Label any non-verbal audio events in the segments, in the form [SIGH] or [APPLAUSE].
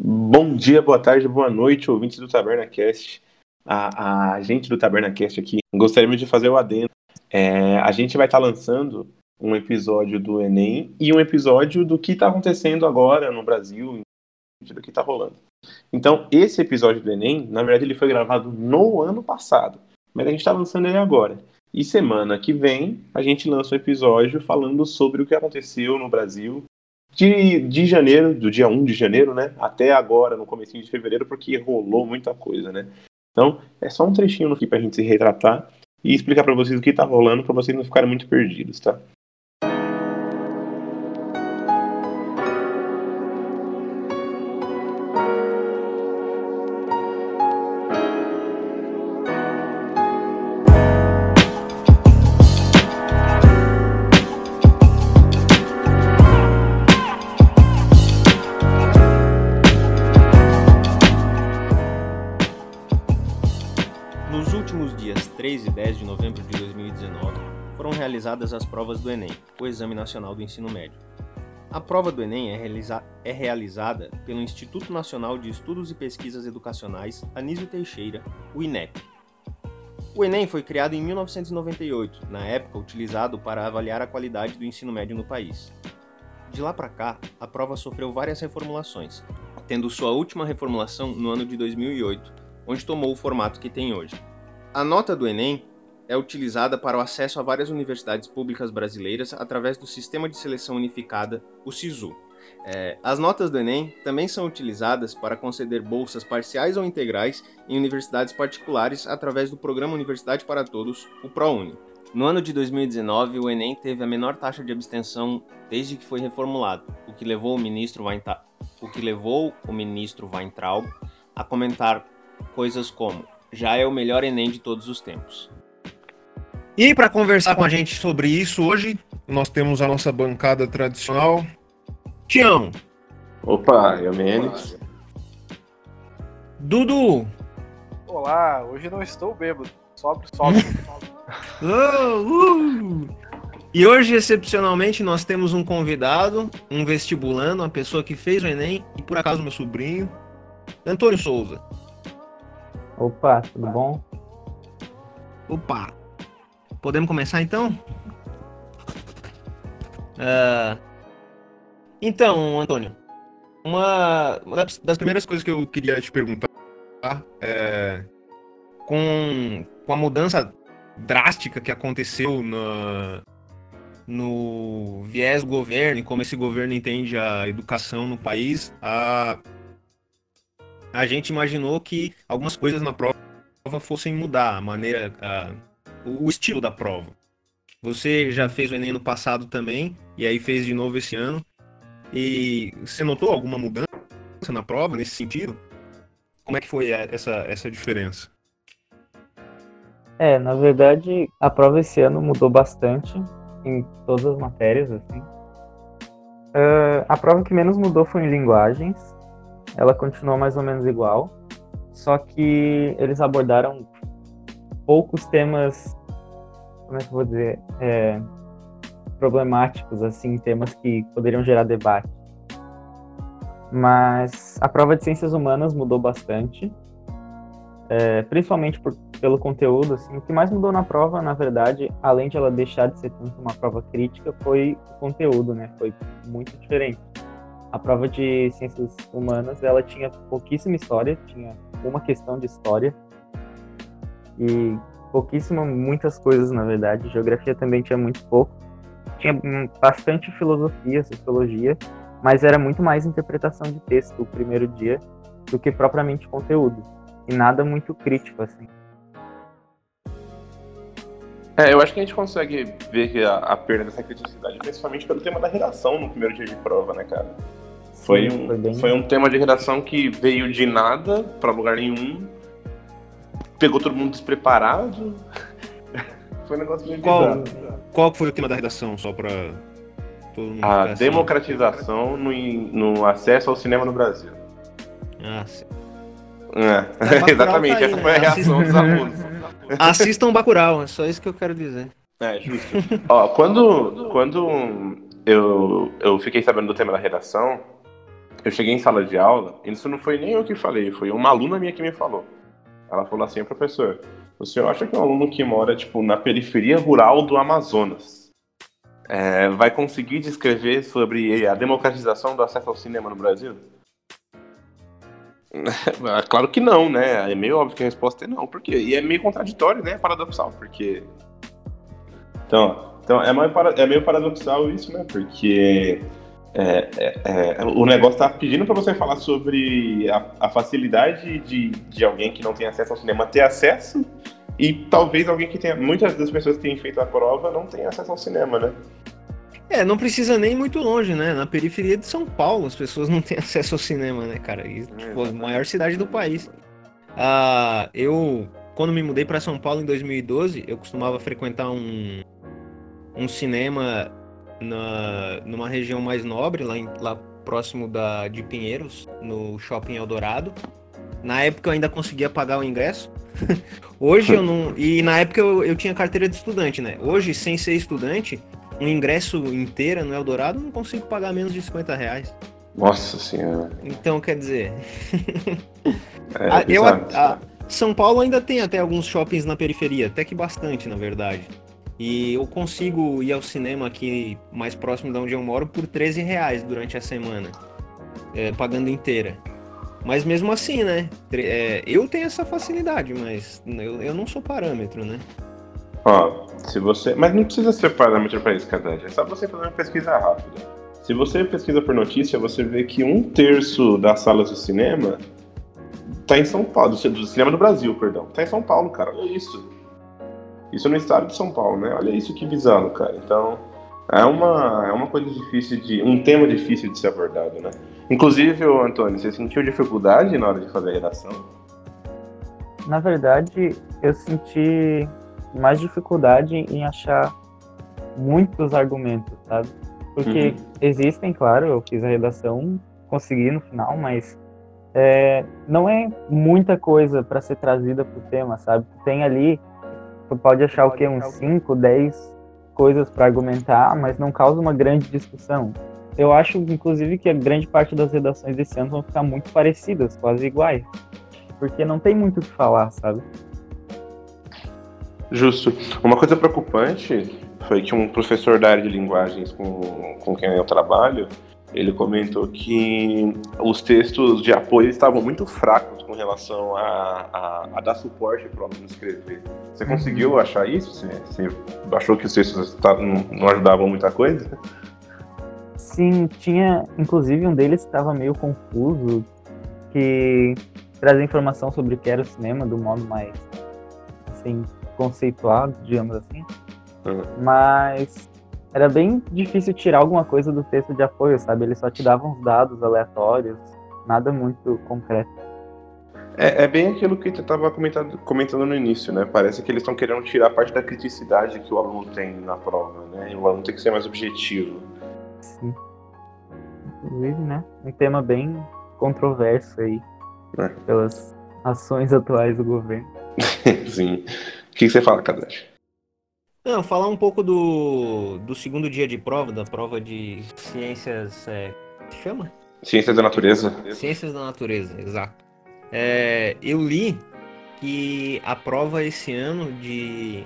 Bom dia, boa tarde, boa noite, ouvintes do TabernaCast. A, a gente do TabernaCast aqui gostaríamos de fazer o adendo. É, a gente vai estar tá lançando um episódio do Enem e um episódio do que está acontecendo agora no Brasil, do que está rolando. Então, esse episódio do Enem, na verdade, ele foi gravado no ano passado, mas a gente está lançando ele agora. E semana que vem a gente lança um episódio falando sobre o que aconteceu no Brasil de, de janeiro, do dia 1 de janeiro, né, até agora, no começo de fevereiro, porque rolou muita coisa, né. Então, é só um trechinho aqui pra gente se retratar e explicar para vocês o que tá rolando, para vocês não ficarem muito perdidos, tá? Realizadas as provas do Enem, o Exame Nacional do Ensino Médio. A prova do Enem é, realiza é realizada pelo Instituto Nacional de Estudos e Pesquisas Educacionais Anísio Teixeira, o INEP. O Enem foi criado em 1998, na época utilizado para avaliar a qualidade do ensino médio no país. De lá para cá, a prova sofreu várias reformulações, tendo sua última reformulação no ano de 2008, onde tomou o formato que tem hoje. A nota do Enem é utilizada para o acesso a várias universidades públicas brasileiras através do Sistema de Seleção Unificada, o SISU. É, as notas do Enem também são utilizadas para conceder bolsas parciais ou integrais em universidades particulares através do Programa Universidade para Todos, o ProUni. No ano de 2019, o Enem teve a menor taxa de abstenção desde que foi reformulado, o que levou o ministro, Weinta... o que levou o ministro Weintraub a comentar coisas como já é o melhor Enem de todos os tempos. E para conversar com a gente sobre isso hoje, nós temos a nossa bancada tradicional. Tião. Opa, eu Menes. Dudu. Olá, hoje não estou bêbado. Sobre, sobre. uh, [LAUGHS] uh. E hoje, excepcionalmente, nós temos um convidado, um vestibulando, uma pessoa que fez o Enem, e por acaso meu sobrinho, Antônio Souza. Opa, tudo bom? Opa, Podemos começar então? Uh, então, Antônio, uma, uma, das primeiras coisas que eu queria te perguntar é com, com a mudança drástica que aconteceu no, no viés do governo e como esse governo entende a educação no país, a, a gente imaginou que algumas coisas na prova fossem mudar, a maneira, a, o estilo da prova. Você já fez o Enem no passado também, e aí fez de novo esse ano. E você notou alguma mudança na prova nesse sentido? Como é que foi essa, essa diferença? É, na verdade, a prova esse ano mudou bastante em todas as matérias, assim. Uh, a prova que menos mudou foi em linguagens. Ela continuou mais ou menos igual. Só que eles abordaram poucos temas, como é que eu vou dizer, é, problemáticos, assim, temas que poderiam gerar debate. Mas a prova de ciências humanas mudou bastante, é, principalmente por, pelo conteúdo. Assim, o que mais mudou na prova, na verdade, além de ela deixar de ser tanto uma prova crítica, foi o conteúdo, né? Foi muito diferente. A prova de ciências humanas, ela tinha pouquíssima história, tinha uma questão de história, e pouquíssimo, muitas coisas, na verdade. Geografia também tinha muito pouco. Tinha bastante filosofia, sociologia, mas era muito mais interpretação de texto o primeiro dia do que propriamente conteúdo. E nada muito crítico, assim. É, eu acho que a gente consegue ver a, a perda dessa criticidade, principalmente pelo tema da redação no primeiro dia de prova, né, cara? Foi, um, foi, bem... foi um tema de redação que veio de nada para lugar nenhum pegou todo mundo despreparado. [LAUGHS] foi um negócio meio qual, bizarro. Qual foi o tema da redação, só pra todo mundo A assim? democratização no, no acesso ao cinema no Brasil. Ah, sim. É, [LAUGHS] exatamente, tá aí, essa né? foi a reação dos alunos. Assistam Bacurau, é só isso que eu quero dizer. É, justo. Ó, quando, quando eu, eu fiquei sabendo do tema da redação, eu cheguei em sala de aula, isso não foi nem eu que falei, foi uma aluna minha que me falou. Ela falou assim, professor, o senhor acha que um aluno que mora, tipo, na periferia rural do Amazonas é, vai conseguir descrever sobre a democratização do acesso ao cinema no Brasil? [LAUGHS] claro que não, né? É meio óbvio que a resposta é não, porque e é meio contraditório, né? Paradoxal, porque então, então é, é meio paradoxal isso, né? Porque é, é, é, o negócio tá pedindo para você falar sobre a, a, facilidade de, de alguém que não tem acesso ao cinema ter acesso e talvez alguém que tenha. Muitas das pessoas que têm feito a prova não tenham acesso ao cinema, né? É, não precisa nem muito longe, né? Na periferia de São Paulo as pessoas não têm [LAUGHS] acesso ao cinema, né, cara? E, tipo, a maior cidade do país. Ah, eu, quando me mudei para São Paulo em 2012, eu costumava frequentar um, um cinema na, numa região mais nobre, lá, em, lá próximo da, de Pinheiros, no Shopping Eldorado. Na época eu ainda conseguia pagar o ingresso. [LAUGHS] Hoje eu não. E na época eu, eu tinha carteira de estudante, né? Hoje, sem ser estudante, um ingresso inteiro no Eldorado não consigo pagar menos de 50 reais. Nossa senhora. Então, quer dizer. [LAUGHS] é, a, eu, a, São Paulo ainda tem até alguns shoppings na periferia, até que bastante, na verdade. E eu consigo ir ao cinema aqui mais próximo de onde eu moro por 13 reais durante a semana, é, pagando inteira. Mas mesmo assim, né? É, eu tenho essa facilidade, mas eu, eu não sou parâmetro, né? Ó, se você. Mas não precisa ser parâmetro para isso, Cadete. É só você fazer uma pesquisa rápida. Se você pesquisa por notícia, você vê que um terço das salas de cinema tá em São Paulo, do cinema do Brasil, perdão. Tá em São Paulo, cara. Olha isso. Isso no estado de São Paulo, né? Olha isso que bizarro, cara. Então, é uma, é uma coisa difícil de. um tema difícil de ser abordado, né? Inclusive, Antônio, você sentiu dificuldade na hora de fazer a redação? Na verdade, eu senti mais dificuldade em achar muitos argumentos, sabe? Porque uhum. existem, claro, eu fiz a redação, consegui no final, mas é, não é muita coisa para ser trazida para o tema, sabe? Tem ali Tu pode achar o quê? Uns 5, 10 coisas para argumentar, mas não causa uma grande discussão. Eu acho, inclusive, que a grande parte das redações desse ano vão ficar muito parecidas, quase iguais. Porque não tem muito o que falar, sabe? Justo. Uma coisa preocupante foi que um professor da área de linguagens com, com quem eu trabalho, ele comentou que os textos de apoio estavam muito fracos com relação a, a, a dar suporte para o aluno escrever. Você uhum. conseguiu achar isso? Você, você achou que os textos não, não ajudavam muita coisa? Sim, tinha inclusive um deles que estava meio confuso, que trazia informação sobre o que era o cinema do modo mais assim, conceituado, digamos assim. Uhum. Mas era bem difícil tirar alguma coisa do texto de apoio, sabe? Eles só te davam uns dados aleatórios, nada muito concreto. É, é bem aquilo que tu estava comentando, comentando no início, né? Parece que eles estão querendo tirar parte da criticidade que o aluno tem na prova, né? E o aluno tem que ser mais objetivo. Sim. Inclusive, né? Um tema bem controverso aí é. pelas ações atuais do governo. [LAUGHS] Sim. O que você fala, Kadashi? Não, falar um pouco do, do segundo dia de prova, da prova de ciências. É, chama? Ciências da natureza. Ciências da natureza, exato. É, eu li que a prova esse ano de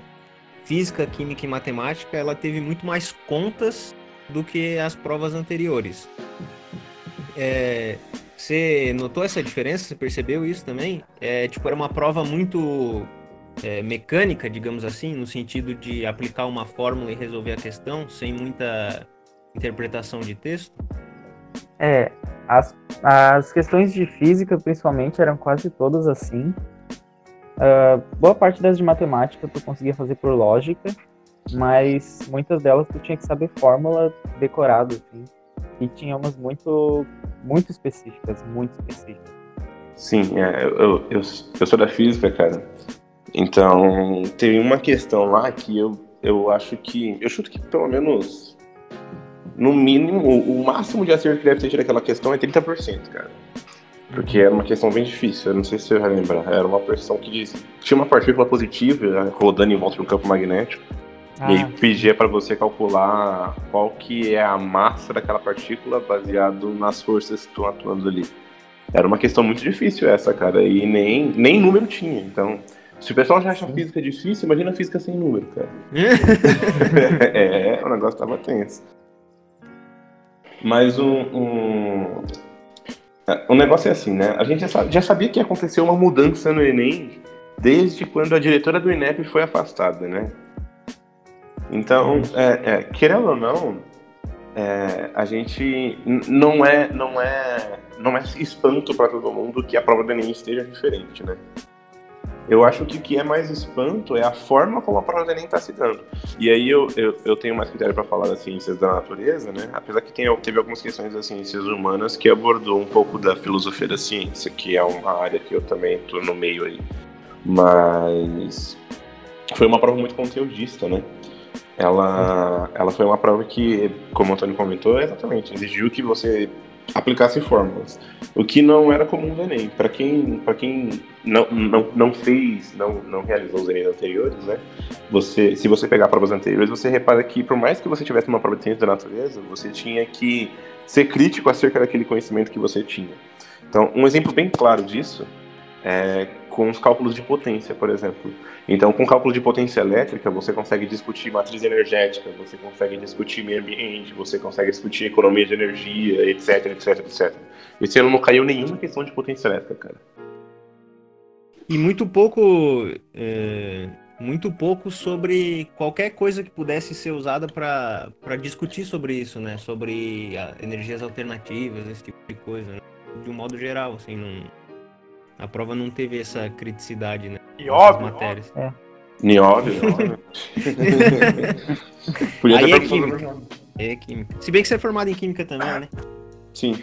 física, química e matemática ela teve muito mais contas do que as provas anteriores. É, você notou essa diferença? Você percebeu isso também? É, tipo, era uma prova muito é, mecânica, digamos assim, no sentido de aplicar uma fórmula e resolver a questão sem muita interpretação de texto? É, as, as questões de física, principalmente, eram quase todas assim. Uh, boa parte das de matemática tu conseguia fazer por lógica, mas muitas delas tu tinha que saber fórmula decorada, assim. E tinha umas muito, muito específicas, muito específicas. Sim, é, eu, eu, eu sou da física, cara. Então, tem uma questão lá que eu, eu acho que. Eu chuto que pelo menos. No mínimo, o máximo de acerto que deve ter naquela questão é 30%, cara. Porque era uma questão bem difícil, eu não sei se você vai lembrar. Era uma questão que diz, tinha uma partícula positiva rodando em volta de um campo magnético. E aí pedia para você calcular qual que é a massa daquela partícula baseado nas forças que estão atuando ali. Era uma questão muito difícil essa, cara, e nem, nem número tinha. Então, se o pessoal já acha física difícil, imagina a física sem número, cara. [LAUGHS] [LAUGHS] é, o negócio tava tenso. Mas um, um, o negócio é assim, né? A gente já sabia que ia acontecer uma mudança no Enem desde quando a diretora do INEP foi afastada, né? Então, é, é, querendo ou não, é, a gente não é, não é, não é espanto para todo mundo que a prova do Enem esteja diferente, né? Eu acho que o que é mais espanto é a forma como a prova do Enem está se dando. E aí eu, eu, eu tenho mais critério para falar das ciências da natureza, né? Apesar que tem, teve algumas questões das ciências humanas que abordou um pouco da filosofia da ciência, que é uma área que eu também estou no meio aí. Mas foi uma prova muito conteudista, né? ela, ela foi uma prova que, como o Antônio comentou, exatamente, exigiu que você aplicasse fórmulas, o que não era comum no Enem. Para quem, pra quem não, não, não fez, não, não realizou os Enem anteriores, né? Você, se você pegar provas anteriores, você repara que, por mais que você tivesse uma prova de ciência da natureza, você tinha que ser crítico acerca daquele conhecimento que você tinha. Então, um exemplo bem claro disso é com os cálculos de potência, por exemplo. Então, com cálculo de potência elétrica, você consegue discutir matriz energética, você consegue discutir meio ambiente, você consegue discutir economia de energia, etc, etc, etc. Esse ano não caiu nenhuma questão de potência elétrica, cara. E muito pouco, é, muito pouco sobre qualquer coisa que pudesse ser usada para discutir sobre isso, né? Sobre energias alternativas, esse tipo de coisa, né? de um modo geral, assim, não a prova não teve essa criticidade, né? E óbvio. Matérias. É. E óbvio. [LAUGHS] Podia Aí é química. É química. Se bem que você é formado em química também, né? Sim.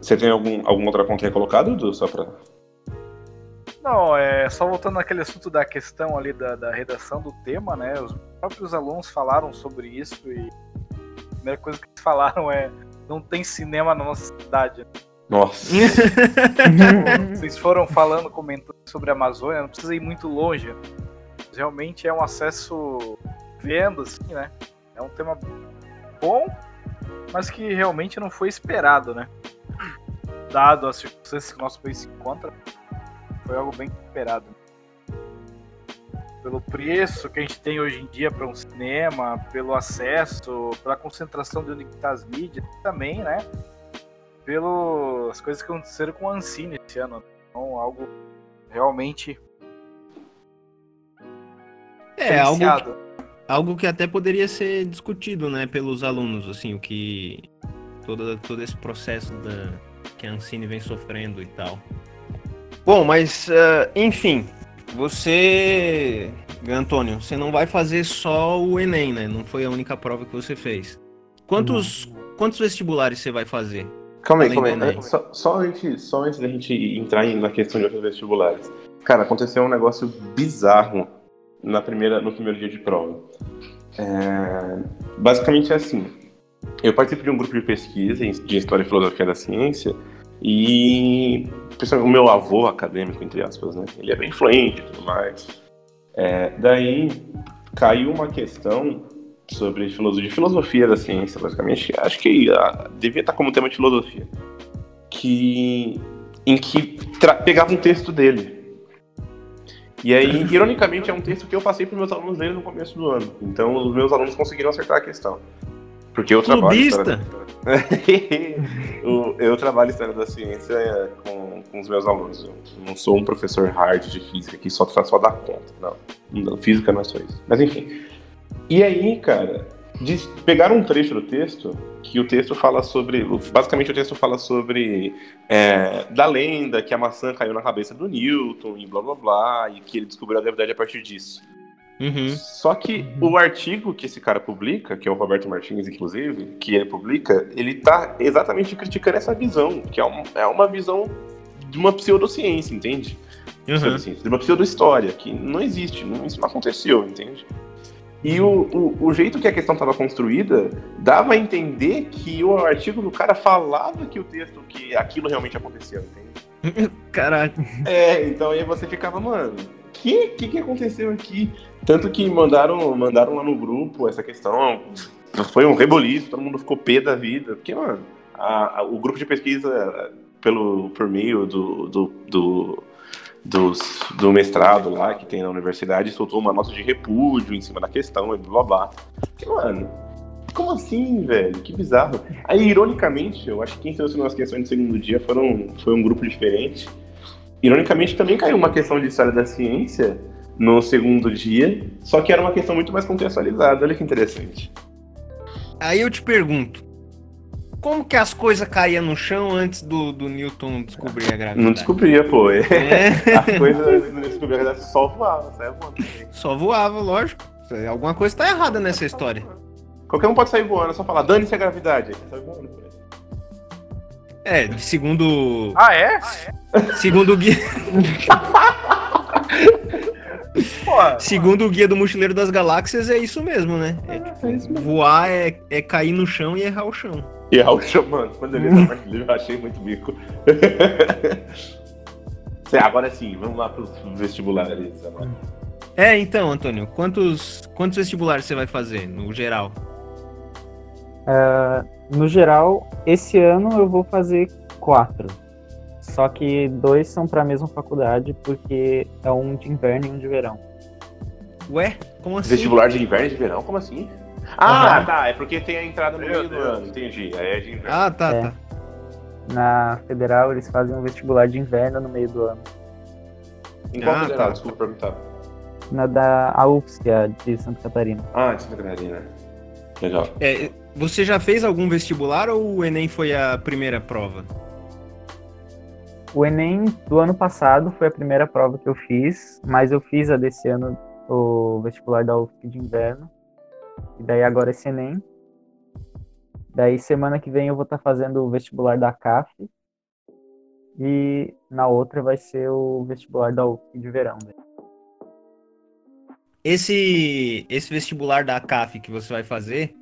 Você tem algum, algum outro ponto aí colocado, Dudu? Só pra... Não, é só voltando naquele assunto da questão ali da, da redação do tema, né? Os próprios alunos falaram sobre isso e a primeira coisa que eles falaram é não tem cinema na nossa cidade. Né? Nossa. [LAUGHS] Vocês foram falando, comentando sobre a Amazônia, não precisa ir muito longe. Realmente é um acesso vendo, assim, né? É um tema bom, mas que realmente não foi esperado, né? Dado as circunstâncias que o nosso país se encontra, foi algo bem esperado. Pelo preço que a gente tem hoje em dia para um cinema, pelo acesso, pela concentração de onde está as mídias, também, né? Pelas coisas que aconteceram com o Ancine esse ano. Então, algo realmente. É, algo, algo que até poderia ser discutido, né, pelos alunos, assim, o que. Todo, todo esse processo da, que a Ancine vem sofrendo e tal. Bom, mas, uh, enfim, você, Antônio, você não vai fazer só o Enem, né? Não foi a única prova que você fez. Quantos, quantos vestibulares você vai fazer? Calma aí, calma aí. Só, só, antes, só antes da gente entrar na questão de outros vestibulares. Cara, aconteceu um negócio bizarro na primeira, no primeiro dia de prova. É, basicamente é assim. Eu participo de um grupo de pesquisa de História e Filosofia da Ciência e o meu avô acadêmico, entre aspas, né? Ele é bem influente e tudo mais. É, daí caiu uma questão sobre filosofia, filosofia da ciência, basicamente. Acho que uh, devia estar como tema de filosofia. Que, em que pegava um texto dele. E aí, [LAUGHS] ironicamente, é um texto que eu passei para meus alunos lerem no começo do ano. Então, os meus alunos conseguiram acertar a questão. Porque eu trabalho. História... [LAUGHS] eu trabalho história da ciência com, com, os meus alunos. Eu não sou um professor hard de física que só, só dá conta. Não. não. Física não é só isso. Mas enfim. E aí, cara, pegaram um trecho do texto que o texto fala sobre. Basicamente, o texto fala sobre. É, da lenda que a maçã caiu na cabeça do Newton e blá blá blá, e que ele descobriu a gravidade a partir disso. Uhum. Só que o artigo que esse cara publica, que é o Roberto Martins, inclusive, que ele publica, ele tá exatamente criticando essa visão, que é, um, é uma visão de uma pseudociência, entende? Uhum. De uma pseudo-história, que não existe, não, isso não aconteceu, entende? E o, o, o, jeito que a questão estava construída dava a entender que o artigo do cara falava que o texto, que aquilo realmente aconteceu, entende? [LAUGHS] Caralho. É, então aí você ficava, mano, que, que que aconteceu aqui? Tanto que mandaram, mandaram lá no grupo essa questão. Foi um reboliço, todo mundo ficou pé da vida. Porque, mano, a, a, o grupo de pesquisa, pelo, por meio do, do, do, dos, do mestrado lá que tem na universidade, soltou uma nota de repúdio em cima da questão e blá blá. Mano, como assim, velho? Que bizarro. Aí, ironicamente, eu acho que quem selecionou as questões do segundo dia foram, foi um grupo diferente. Ironicamente, também caiu uma questão de história da ciência no segundo dia, só que era uma questão muito mais contextualizada. Olha que interessante. Aí eu te pergunto, como que as coisas caíam no chão antes do, do Newton descobrir a gravidade? Não descobria, pô. É. [LAUGHS] As coisas não descobriam a gravidade, só voava, sabe? Só voava, lógico. Alguma coisa tá errada nessa história. Qualquer um pode sair voando, é só falar, dane-se a gravidade. Sai voando, pô. É, segundo. Ah, é? Segundo o guia. [LAUGHS] Segundo o guia do Mochileiro das Galáxias, é isso mesmo, né? É, tipo, é mesmo. Voar é, é cair no chão e errar o chão. Errar o chão, mano. Quando eu li essa parte do livro, eu achei muito bico. [LAUGHS] Agora sim, vamos lá pros vestibulares. Agora. É, então, Antônio, quantos, quantos vestibulares você vai fazer no geral? Uh, no geral, esse ano eu vou fazer quatro. Só que dois são para a mesma faculdade, porque é um de inverno e um de verão. Ué? Como assim? Vestibular de inverno e de verão? Como assim? Ah, uhum. tá. É porque tem a entrada no meio do ano. Entendi. Aí é de inverno. Ah, tá, é. tá. Na federal, eles fazem um vestibular de inverno no meio do ano. Em qual ah, federal? Tá. Desculpa perguntar. Na da UFSC, de Santa Catarina. Ah, de Santa Catarina. Legal. É, você já fez algum vestibular ou o Enem foi a primeira prova? O Enem do ano passado foi a primeira prova que eu fiz, mas eu fiz a desse ano o vestibular da UFSC de inverno. E daí agora esse Enem. Daí semana que vem eu vou estar tá fazendo o vestibular da CAF. E na outra vai ser o vestibular da UFSC de verão. Esse, esse vestibular da CAF que você vai fazer,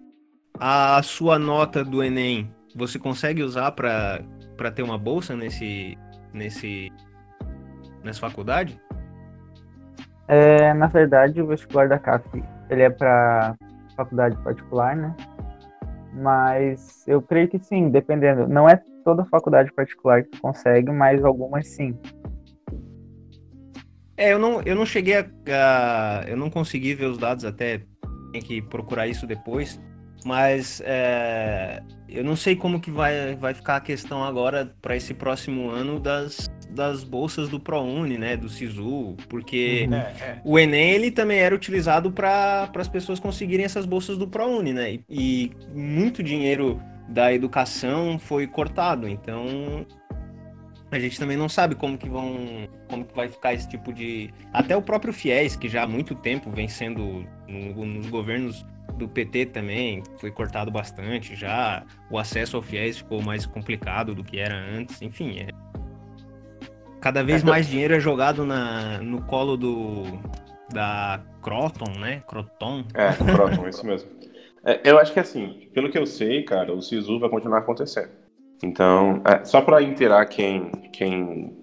a sua nota do Enem, você consegue usar para ter uma bolsa nesse, nesse, nessa faculdade? É, na verdade, o vestibular da CAF ele é para faculdade particular, né? Mas eu creio que sim, dependendo. Não é toda faculdade particular que consegue, mas algumas sim. É, eu não, eu não cheguei a, a Eu não consegui ver os dados até. Tem que procurar isso depois. Mas é, eu não sei como que vai, vai ficar a questão agora para esse próximo ano das, das bolsas do ProUni, né, do SISU, porque uhum. é, é. o Enem ele também era utilizado para as pessoas conseguirem essas bolsas do ProUni, né, e, e muito dinheiro da educação foi cortado, então a gente também não sabe como que vão como que vai ficar esse tipo de até o próprio FIES que já há muito tempo vem sendo no, nos governos do PT também foi cortado bastante já. O acesso ao FIES ficou mais complicado do que era antes. Enfim, é... cada vez mais dinheiro é jogado na, no colo do da Croton, né? Croton. É, Croton, isso mesmo. É, eu acho que assim, pelo que eu sei, cara, o SISU vai continuar acontecendo. Então, é, só para inteirar quem, quem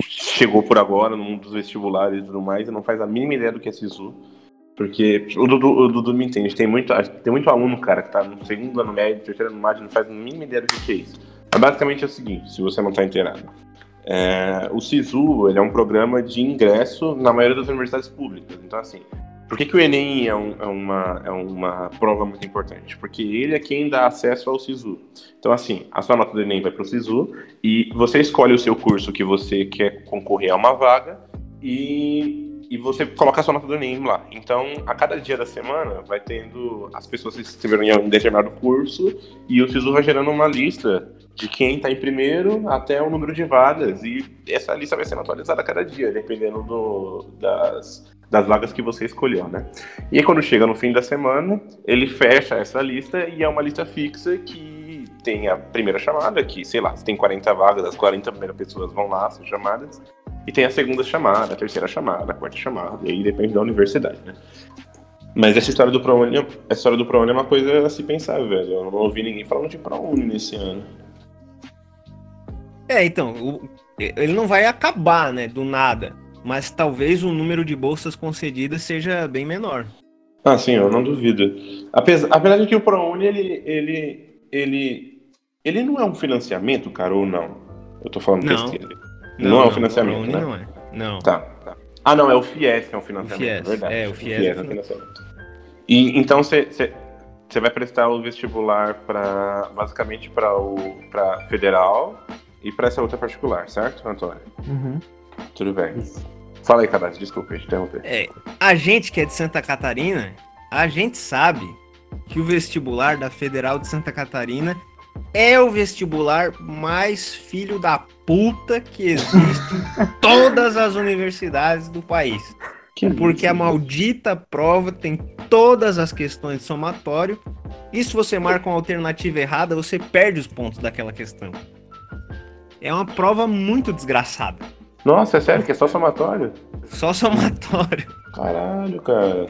chegou por agora no mundo dos vestibulares e tudo mais e não faz a mínima ideia do que é SISU, porque o Dudu, o Dudu me entende, tem muito, tem muito aluno, cara, que tá no segundo ano médio, terceiro ano médio, não faz a mínima ideia do que é isso. Mas basicamente é o seguinte, se você não está inteirado. É, o SISU ele é um programa de ingresso na maioria das universidades públicas. Então, assim, por que, que o Enem é, um, é, uma, é uma prova muito importante? Porque ele é quem dá acesso ao SISU. Então, assim, a sua nota do Enem vai para o SISU e você escolhe o seu curso que você quer concorrer a uma vaga e e você coloca a sua nota do Enem lá. Então, a cada dia da semana, vai tendo as pessoas que escreveram em um determinado curso e o SISU vai gerando uma lista de quem está em primeiro até o número de vagas. E essa lista vai sendo atualizada a cada dia, dependendo do, das, das vagas que você escolheu, né? E aí, quando chega no fim da semana, ele fecha essa lista e é uma lista fixa que tem a primeira chamada, que, sei lá, se tem 40 vagas, as 40 primeiras pessoas vão lá ser chamadas. E tem a segunda chamada, a terceira chamada, a quarta chamada, e aí depende da universidade, né? Mas essa história do ProUni, essa história do ProUni é uma coisa a se pensar, velho. Eu não ouvi ninguém falando de ProUni nesse ano. É, então, o, ele não vai acabar, né, do nada. mas talvez o número de bolsas concedidas seja bem menor. Ah, sim, eu não duvido. Apesar, apesar de que o ProUni, ele, ele, ele, ele não é um financiamento, cara, ou não? Eu tô falando Não. besteira. Não, é um financiamento, o ProUni né? não é. Não. Tá, tá. Ah, não, é o FIES que é um financiamento, O FIES, verdade. é, o FIES é é um financiamento. E então você vai prestar o vestibular para basicamente para o para federal e para essa outra particular, certo, Antônio? Uhum, Tudo bem. isso. Fala aí, Cadastro, desculpa, eu te interromper. É, a gente que é de Santa Catarina, a gente sabe que o vestibular da Federal de Santa Catarina é o vestibular mais filho da puta que existe em [LAUGHS] todas as universidades do país. Que Porque a maldita prova tem todas as questões de somatório. E se você marca uma alternativa errada, você perde os pontos daquela questão. É uma prova muito desgraçada. Nossa, é sério que é só somatório? Só somatório. Caralho, cara.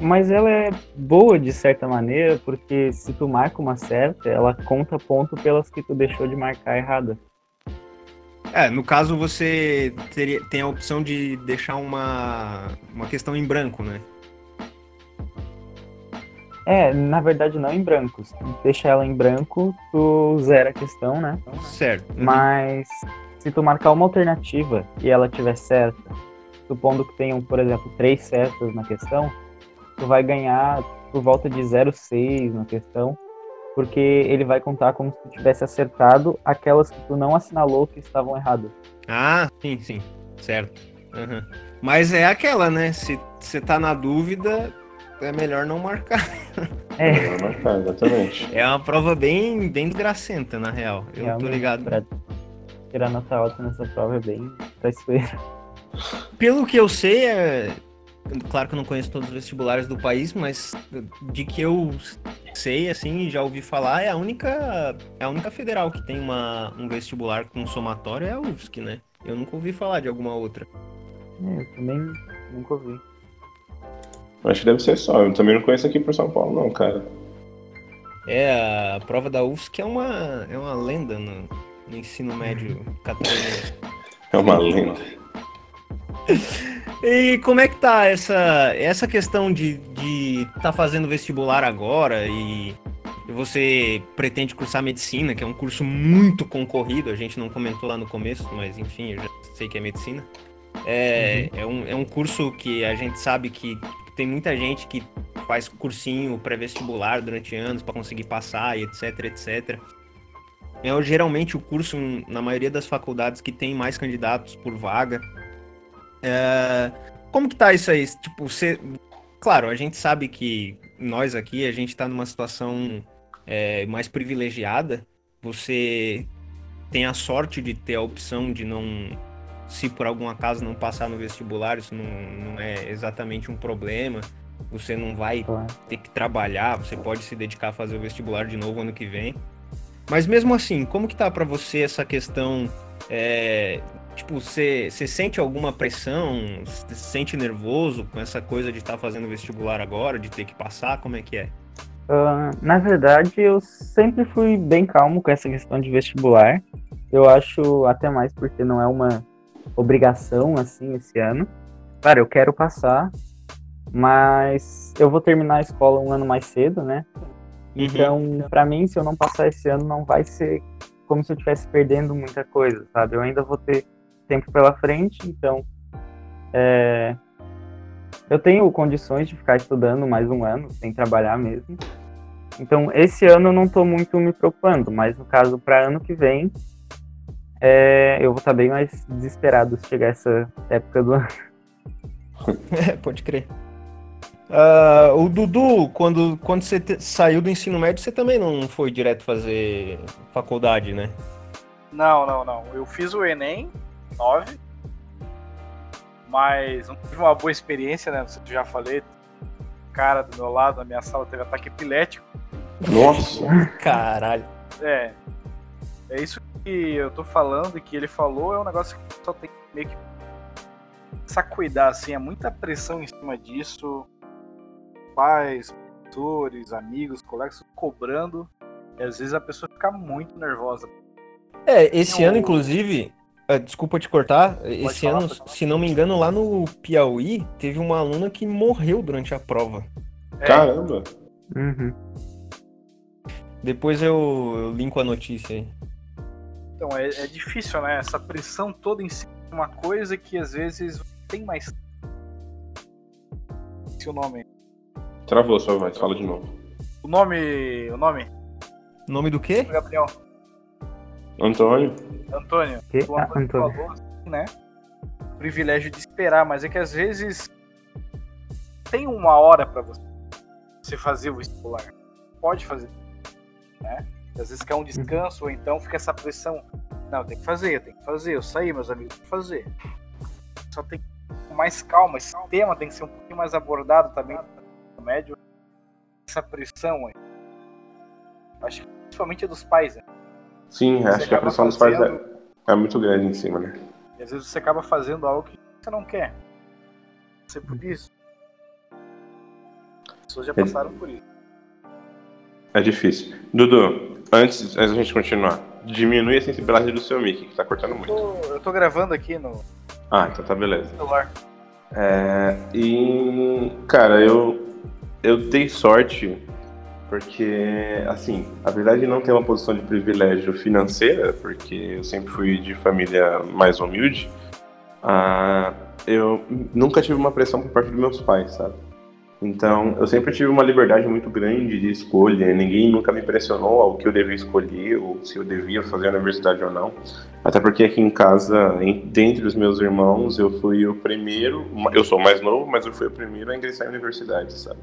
Mas ela é boa de certa maneira, porque se tu marca uma certa, ela conta ponto pelas que tu deixou de marcar errada. É, no caso você teria, tem a opção de deixar uma, uma questão em branco, né? É, na verdade não em branco. Se tu deixar ela em branco, tu zera a questão, né? Certo. Mas se tu marcar uma alternativa e ela tiver certa, supondo que tenham, por exemplo, três certas na questão, tu vai ganhar por volta de 0,6 na questão, porque ele vai contar como se tu tivesse acertado aquelas que tu não assinalou que estavam erradas. Ah, sim, sim. Certo. Aham. Mas é aquela, né? Se você tá na dúvida, é melhor não marcar. [LAUGHS] É, Vou marcar, exatamente. É uma prova bem, bem desgracenta, na real. Eu tô realmente, ligado. pra tirar nota alta nessa prova é bem traiçoeiro. Pelo que eu sei, é... claro que eu não conheço todos os vestibulares do país, mas de que eu sei, assim, já ouvi falar, é a única, é a única federal que tem uma, um vestibular com somatório é a UFSC, né? Eu nunca ouvi falar de alguma outra. É, eu também nunca ouvi. Acho que deve ser só. Eu também não conheço aqui por São Paulo, não, cara. É, a prova da UFSC é uma, é uma lenda no, no ensino médio catarinense. [LAUGHS] É uma lenda. [LAUGHS] E como é que tá essa, essa questão de de tá fazendo vestibular agora e você pretende cursar medicina, que é um curso muito concorrido, a gente não comentou lá no começo, mas enfim, eu já sei que é medicina. É, é, um, é um curso que a gente sabe que tem muita gente que faz cursinho pré-vestibular durante anos para conseguir passar e etc, etc. É geralmente o curso, na maioria das faculdades, que tem mais candidatos por vaga. É, como que tá isso aí? Tipo, você. Claro, a gente sabe que nós aqui, a gente tá numa situação é, mais privilegiada. Você tem a sorte de ter a opção de não. Se por algum acaso não passar no vestibular, isso não, não é exatamente um problema. Você não vai ter que trabalhar, você pode se dedicar a fazer o vestibular de novo ano que vem. Mas mesmo assim, como que tá pra você essa questão? é, tipo, você sente alguma pressão? Você se sente nervoso com essa coisa de estar fazendo vestibular agora, de ter que passar? Como é que é? Ah, na verdade, eu sempre fui bem calmo com essa questão de vestibular. Eu acho até mais porque não é uma obrigação assim esse ano. Claro, eu quero passar, mas eu vou terminar a escola um ano mais cedo, né? Então, pra mim, se eu não passar esse ano, não vai ser como se eu estivesse perdendo muita coisa, sabe? Eu ainda vou ter tempo pela frente, então é, eu tenho condições de ficar estudando mais um ano, sem trabalhar mesmo. Então, esse ano eu não estou muito me preocupando, mas no caso, para ano que vem, é, eu vou estar bem mais desesperado se chegar essa época do ano. [LAUGHS] É, pode crer. Ah, o Dudu, quando, quando você te- saiu do ensino médio, você também não foi direto fazer faculdade, né? Não, não, não. Eu fiz o Enem 9, mas não tive uma boa experiência, né? Não sei se eu já falei. O cara do meu lado, na minha sala, teve ataque epilético. Nossa. Caralho. É. É isso que eu tô falando e que ele falou é um negócio que só tem que meio que começar a cuidar, assim, é muita pressão em cima disso. Pais, professores, amigos, colegas cobrando. E às vezes a pessoa fica muito nervosa. É, esse Eu- ano, inclusive, ah, desculpa te cortar. Esse falar, ano, pode se não me engano, lá no Piauí, teve uma aluna que morreu durante a prova. É, Caramba! Uhum. Depois eu, eu linko a notícia aí. Então, é, é difícil, né? Essa pressão toda em cima de uma coisa que às vezes tem mais. Se o nome. Travou sua voz, fala de novo. O nome. O nome? Nome do quê? Gabriel. Antônio? Antônio. Que? O Ah, Antônio Antônio. falou assim, né? O privilégio de esperar, mas é que às vezes tem uma hora pra você, você fazer o vestibular. Pode fazer, né? Às vezes quer um descanso, ou então fica essa pressão. Não, tem que fazer, tem que fazer. Eu saí, meus amigos, tem que fazer. Só tem com mais calma. Esse tema tem que ser um pouquinho mais abordado também no médio. Essa pressão aí. Acho que principalmente é dos pais, né? Sim, acho que a pressão dos pais é, é muito grande em cima, né? E às vezes você acaba fazendo algo que você não quer. Você por isso. As pessoas já passaram por isso. É difícil. Dudu, antes, antes da gente continuar, diminui a sensibilidade do seu mic, que tá cortando Eu muito. tô, eu tô gravando aqui no Ah, então tá beleza. celular. É, e, cara, eu, eu dei sorte porque, assim, apesar de não ter uma posição de privilégio financeira, porque eu sempre fui de família mais humilde, ah, eu nunca tive uma pressão por parte dos meus pais, sabe? Então, eu sempre tive uma liberdade muito grande de escolha, ninguém nunca me pressionou ao que eu devia escolher, ou se eu devia fazer a universidade ou não. Até porque aqui em casa, em- dentre os meus irmãos, eu fui o primeiro, eu sou mais novo, mas eu fui o primeiro a ingressar em universidade, sabe?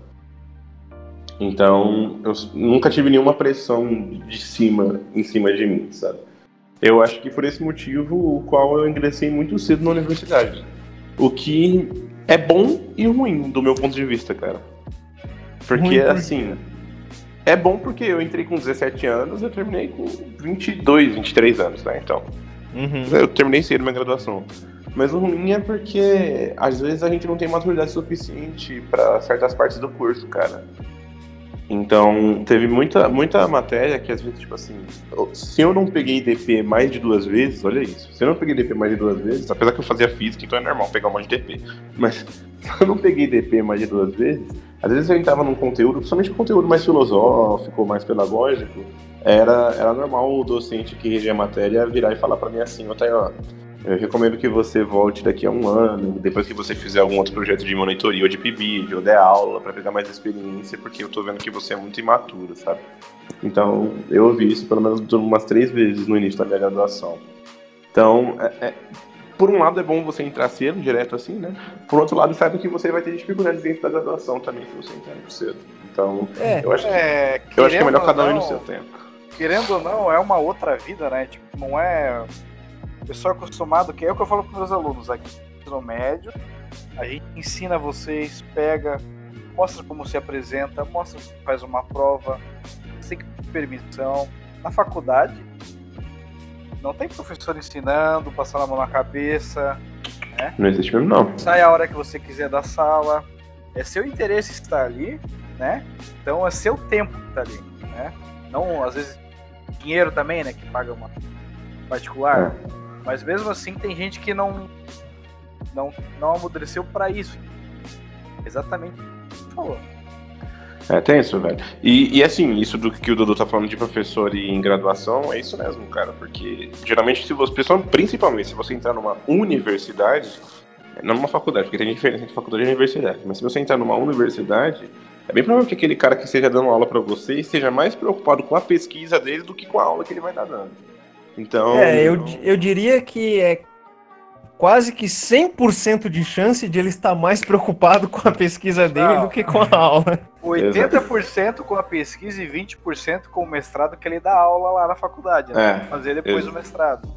Então, eu nunca tive nenhuma pressão de cima, em cima de mim, sabe? Eu acho que por esse motivo, o qual eu ingressei muito cedo na universidade. O que é bom e ruim, do meu ponto de vista, cara. Porque, Ruim assim, é bom porque eu entrei com 17 anos, eu terminei com 22, 23 anos, né? Então, Uhum. eu terminei cedo minha graduação. Mas o ruim é porque às vezes a gente não tem maturidade suficiente para certas partes do curso, cara. Então, teve muita, muita matéria que às vezes, tipo assim, se eu não peguei DP mais de duas vezes, olha isso, se eu não peguei DP mais de duas vezes, apesar que eu fazia física, então é normal pegar um monte de DP, mas [LAUGHS] se eu não peguei DP mais de duas vezes, às vezes eu entrava num conteúdo, principalmente conteúdo mais filosófico, mais pedagógico, era, era normal o docente que regia a matéria virar e falar pra mim assim, Tayo, eu recomendo que você volte daqui a um ano, depois que você fizer algum outro projeto de monitoria ou de PIBID, ou der aula, pra pegar mais experiência, porque eu tô vendo que você é muito imaturo, sabe? Então, eu ouvi isso pelo menos umas três vezes no início da minha graduação. Então, é- é- por um lado é bom você entrar cedo, direto assim, né? Por outro lado, sabe que você vai ter dificuldades dentro da graduação também, se você entrar muito cedo. Então, É, eu acho que, É, eu acho que é melhor cada um ir no seu tempo. Querendo ou não, é uma outra vida, né? Tipo, não é. Pessoal acostumado, que é o que eu falo para meus alunos aqui no médio. A gente ensina vocês, pega, mostra como se apresenta, mostra como faz uma prova, sem permissão. Na faculdade, não tem professor ensinando, passando a mão na cabeça, Não existe mesmo, não. sai a hora que você quiser da sala. É seu interesse estar ali, né? Então é seu tempo que tá ali, né? Não, às vezes, dinheiro também, né? Que paga uma particular. Mas mesmo assim tem gente que não não, não amadureceu pra isso. Exatamente falou. É tenso, velho. E, e assim, isso do que o Dudu tá falando de professor e em graduação, é isso mesmo, cara. Porque geralmente, se você, principalmente se você entrar numa universidade, não numa faculdade, porque tem diferença entre faculdade e universidade, mas se você entrar numa universidade, é bem provável que aquele cara que esteja dando aula pra você esteja mais preocupado com a pesquisa dele do que com a aula que ele vai estar dando. Então. É, eu, eu diria que é quase que 100% de chance de ele estar mais preocupado com a pesquisa dele Não. do que com a aula. 80% com a pesquisa e 20% com o mestrado que ele dá aula lá na faculdade, né? É, Fazer depois ex- o mestrado.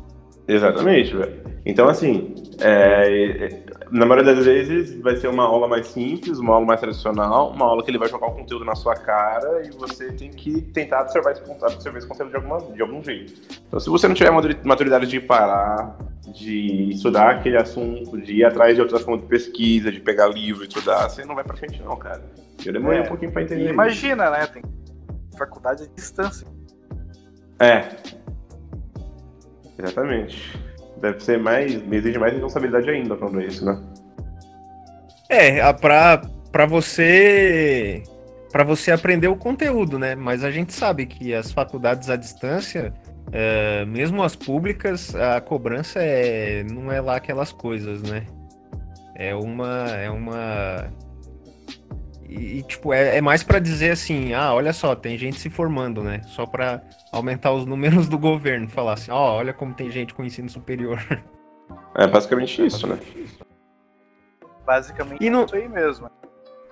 Exatamente, velho. Então, assim, é, é, na maioria das vezes vai ser uma aula mais simples, uma aula mais tradicional, uma aula que ele vai jogar o conteúdo na sua cara e você tem que tentar absorver esse, absorver esse conteúdo de, alguma, de algum jeito. Então, se você não tiver maturidade de parar, de estudar aquele assunto, de ir atrás de outras fontes de pesquisa, de pegar livro e estudar, você não vai pra frente, não, cara. Eu demorei É, um pouquinho pra entender. isso. imagina, né? Tem faculdade à distância. É. Exatamente. deve ser mais. exige mais responsabilidade ainda quando é isso, né? É, pra, pra você. Pra você aprender o conteúdo, né? Mas a gente sabe que as faculdades à distância, é, mesmo as públicas, a cobrança é, não é lá aquelas coisas, né? É uma. É uma. E, e, tipo, é, é mais pra dizer assim, ah, olha só, tem gente se formando, né? Só pra aumentar os [LAUGHS] números do governo. Falar assim, ó, olha como tem gente com ensino superior. [LAUGHS] É basicamente isso, né? Basicamente E não- é isso aí mesmo.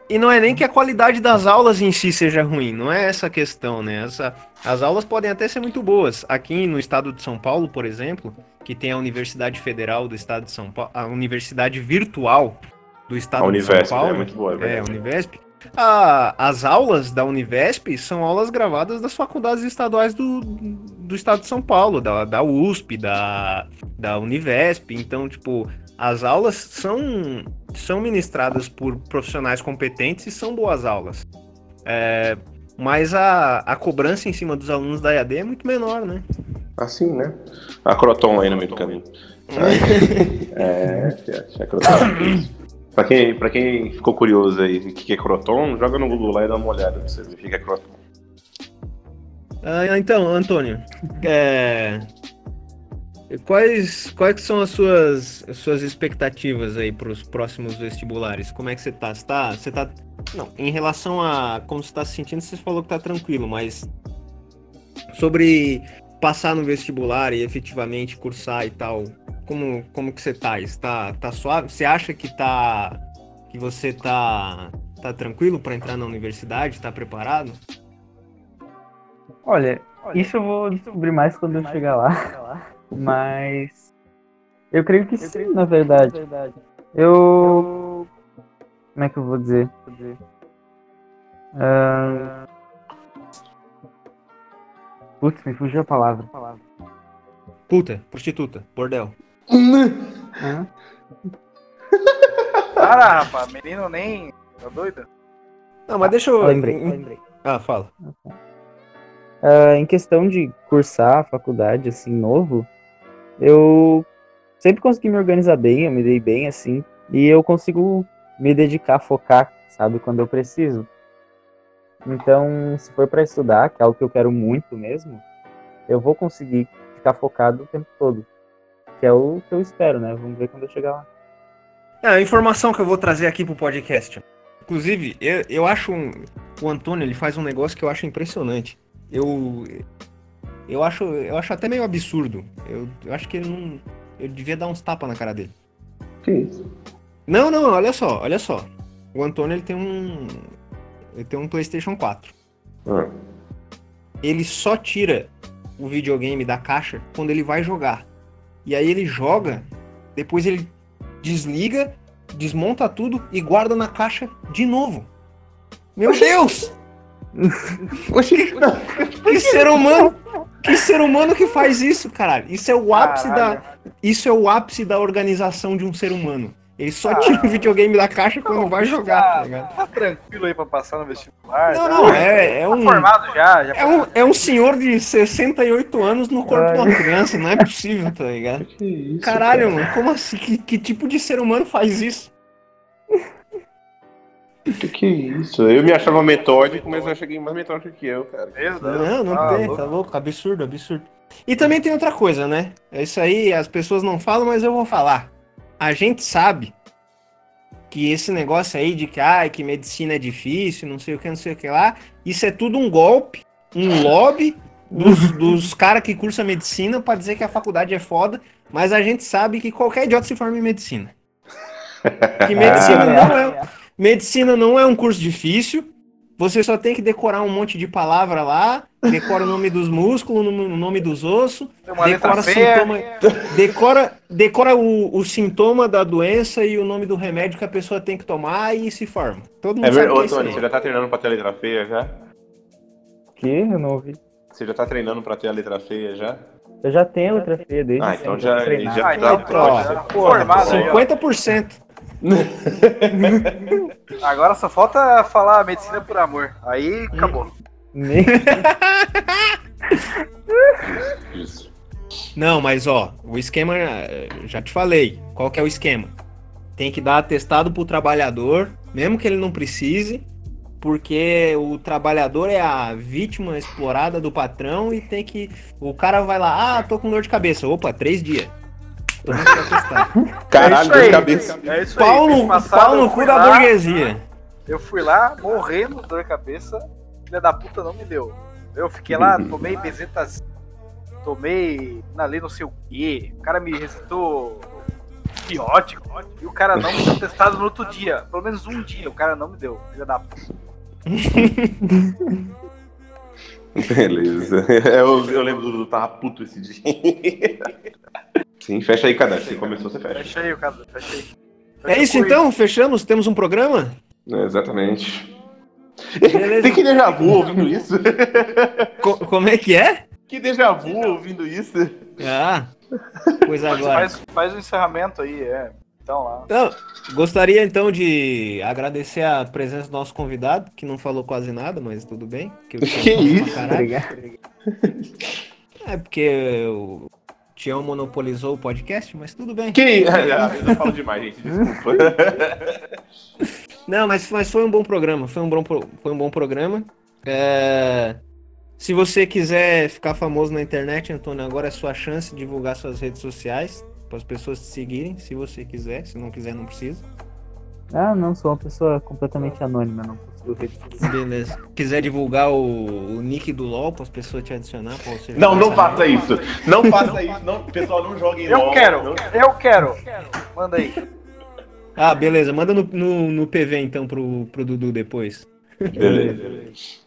E não é nem que a qualidade das aulas em si seja ruim, não é essa a questão, né? Essa, as aulas podem até ser muito boas. Aqui no estado de São Paulo, por exemplo, que tem a Universidade Federal do estado de São Paulo, a Universidade Virtual do estado A de São Univesp Paulo. é muito boa, é É, verdade. Univesp. A- as aulas da Univesp são aulas gravadas das faculdades estaduais do, do estado de São Paulo, da, da USP, da, da Univesp. Então, tipo, as aulas são, são ministradas por profissionais competentes e são boas aulas. É, mas a, a cobrança em cima dos alunos da EAD é muito menor, né? Assim, né? A Croton aí no meio do caminho. [LAUGHS] é, é, é Croton. [COUGHS] pra, quem, pra quem ficou curioso aí o que é Croton, joga no Google lá e dá uma olhada pra você ver o que é Croton. Ah, então, Antônio, é, quais, quais são as suas, as suas expectativas aí para os próximos vestibulares? Como é que você tá? Você tá, você tá... Não, em relação a como você tá se sentindo, você falou que tá tranquilo, mas sobre passar no vestibular e efetivamente cursar e tal, como, como que você tá? Está tá suave? Você acha que tá que você tá tá tranquilo para entrar na universidade? Tá preparado? Olha, isso eu vou descobrir mais quando eu chegar lá. [LAUGHS] Mas. Eu creio que sim, na verdade. Eu. Como é que eu vou dizer? Ah, Putz, me fugiu a palavra. Puta, prostituta, bordel. Hã? Para, rapaz, menino nem. Tá doido? Não, mas deixa eu. Lembrei, lembrei. Ah, fala. Ah, em questão de cursar a faculdade, assim, novo, eu sempre consegui me organizar bem, eu me dei bem, assim, e eu consigo me dedicar, focar, sabe, quando eu preciso. Então, se for para estudar, que é algo que eu quero muito mesmo, eu vou conseguir ficar focado o tempo todo. Que é o que eu espero, né? Vamos ver quando eu chegar lá. É, a informação que eu vou trazer aqui pro podcast. Inclusive, eu, eu acho um, o Antônio ele faz um negócio que eu acho impressionante. Eu eu acho eu acho até meio absurdo. Eu, eu acho que ele não eu devia dar uns tapas na cara dele. Que isso? Não, não, olha só, olha só. O Antônio ele tem um ele tem um PlayStation 4. Ah, Ele só tira o videogame da caixa quando ele vai jogar. E aí ele joga, depois ele desliga, desmonta tudo e guarda na caixa de novo. Meu Deus! [LAUGHS] que ser humano! Que ser humano que faz isso, caralho? Isso é o ápice Caralho. da isso é o ápice da organização de um ser humano. Ele só Ah. tira o videogame da caixa quando vai jogar, tá Tá, ligado? tá tranquilo aí pra passar no vestibular. Não, tá? não, é, é Tá um formado já, já é um, é um senhor de 68 anos no corpo de uma criança, não é possível, tá ligado? que isso? Caralho, cara? mano, como assim? Que, que tipo de ser humano faz isso? Que que é isso? Eu me achava metódico, mas eu cheguei mais metódico que eu, cara. Não, não tá tem, louco. tá louco, absurdo, absurdo. E também tem outra coisa, né? É Isso aí as pessoas não falam, mas eu vou falar. A gente sabe que esse negócio aí de que, ai, que medicina é difícil, não sei o que, não sei o que lá, isso é tudo um golpe, um lobby dos, dos caras que cursam medicina pra dizer que a faculdade é foda, mas a gente sabe que qualquer idiota se forma em medicina. Que medicina [LAUGHS] não é, Medicina não é um curso difícil. Você só tem que decorar um monte de palavra lá, decora o nome dos músculos, o nome dos ossos, decora sintoma, decora, decora o, o sintoma da doença e o nome do remédio que a pessoa tem que tomar e se forma. Todo mundo É sabe verdade. Ô, é isso Tony, você já tá treinando pra ter a letra feia já? Que? Eu não ouvi. Você já tá treinando pra ter a letra feia já? Eu já tenho letra feia desde Ah, então já- já- Ah, então Tá, pronto, ó, já aí, ó. 50%. [LAUGHS] Agora só falta falar medicina por amor. Aí acabou. Nem- [LAUGHS] Isso. Não, mas ó, o esquema, já te falei. Qual que é o esquema? Tem que dar atestado pro trabalhador, mesmo que ele não precise, porque o trabalhador é a vítima explorada do patrão e tem que. O cara vai lá, ah, tô com dor de cabeça. Opa, três dias. Toma que atestado. Caralho, É cabeça. É isso aí. Pau mês no, passado pau eu no fui cu da lá, burguesia. Eu fui lá, morrendo de dor de cabeça. Filha da puta não me deu. Eu fiquei lá, tomei bezetazina, tomei ali não sei o quê. O cara me receitou biótico. E o cara não me deu testado no outro dia. Pelo menos um dia o cara não me deu. Filha da puta. Beleza. [LAUGHS] [LAUGHS] Eu, eu lembro do Dudu tava puto esse dia. [LAUGHS] Sim, fecha aí, cadê? Você começou, você fecha. Fecha aí, cara. Fecha aí. É Fecha isso o então? Fechamos? Temos um programa? É, exatamente. Beleza. [LAUGHS] Tem que déjà vu ouvindo isso? [LAUGHS] Co- como é que é? Que déjà vu ouvindo isso? Ah, pois agora. Faz, faz o encerramento aí, é. Então lá. Então, gostaria então de agradecer a presença do nosso convidado, que não falou quase nada, mas tudo bem. Que, eu- [LAUGHS] Que isso? Obrigado. É porque o Tião monopolizou o podcast, mas tudo bem. Que [LAUGHS] ah, Eu falo demais, gente, desculpa. [LAUGHS] Não, mas, mas foi um bom programa. Foi um bom, foi um bom programa. É, Se você quiser ficar famoso na internet, Antônio, agora é sua chance de divulgar suas redes sociais para as pessoas te seguirem, se você quiser. Se não quiser, não precisa. Ah, não, sou uma pessoa completamente anônima, não redes sociais. Beleza. Quiser divulgar o, o nick do LoL para as pessoas te adicionar, você Não, não faça isso. Não faça isso. Não, pessoal, não joguem Eu LOL. quero, Não- eu quero. Manda aí. Ah, beleza. Manda no, no, no PV então pro, pro Dudu depois. Beleza.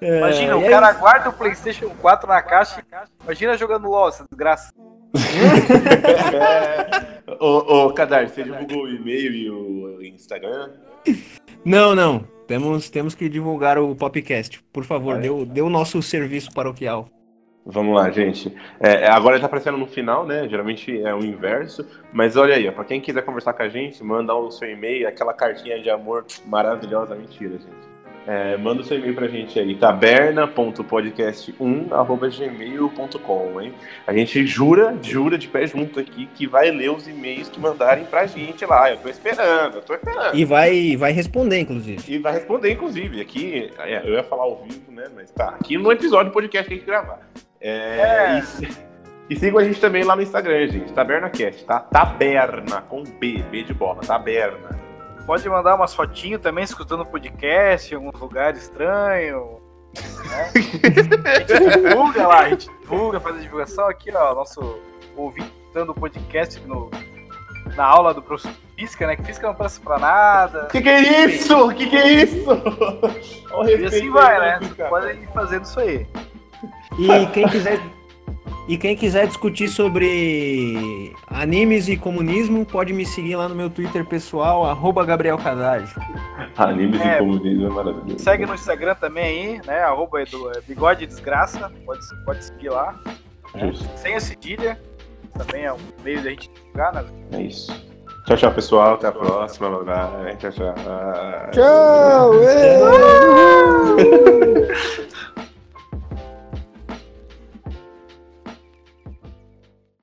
É, Imagina, e o é cara guarda o PlayStation 4 na caixa. Imagina jogando LOL, essa desgraça. É, [LAUGHS] Ô, ô, Kadar, você divulgou o e-mail e o Instagram? Não, não. Temos, temos que divulgar o podcast. Por favor, É. dê, o- dê o nosso serviço paroquial. Vamos lá, gente. É, agora tá aparecendo no final, né? Geralmente é o inverso. Mas olha aí, ó, pra quem quiser conversar com a gente, manda o seu e-mail, aquela cartinha de amor maravilhosa. Mentira, gente. É, manda o seu e-mail pra gente aí, taberna.podcast1.gmail.com, hein? A gente jura, jura de pé junto aqui que vai ler os e-mails que mandarem pra gente lá. Eu tô esperando, eu tô esperando. E vai, vai responder, inclusive. E vai responder, inclusive. Aqui, é, eu ia falar ao vivo, né? Mas tá. Aqui no episódio do podcast que a gente gravar. É, É. E, e sigam a gente também lá no Instagram, gente. TabernaCast, tá? Taberna, com B, B de bola. Taberna. Pode mandar umas fotinhos também, escutando podcast em alguns lugares estranhos. Né? A gente divulga lá, a gente divulga, faz a divulgação aqui, ó. Nosso ouvinte escutando o podcast no, na aula do professor Física, né? Que Física não presta pra nada. Que que é isso? Que que é isso? E assim vai, né? Podem ir fazendo isso aí. E quem quiser. E quem quiser discutir sobre animes e comunismo, pode me seguir lá no meu Twitter pessoal, arroba Gabriel Cadage. [LAUGHS] Animes É. e comunismo é maravilhoso. Segue no Instagram também aí, né? Arroba Edu- é, bigode desgraça. Pode, pode seguir lá. Justo. Sem a cedilha. Também é um meio da gente divulgar, né? É isso. Tchau, tchau, pessoal. Até a próxima. Tchau, tchau. Tchau! [LAUGHS]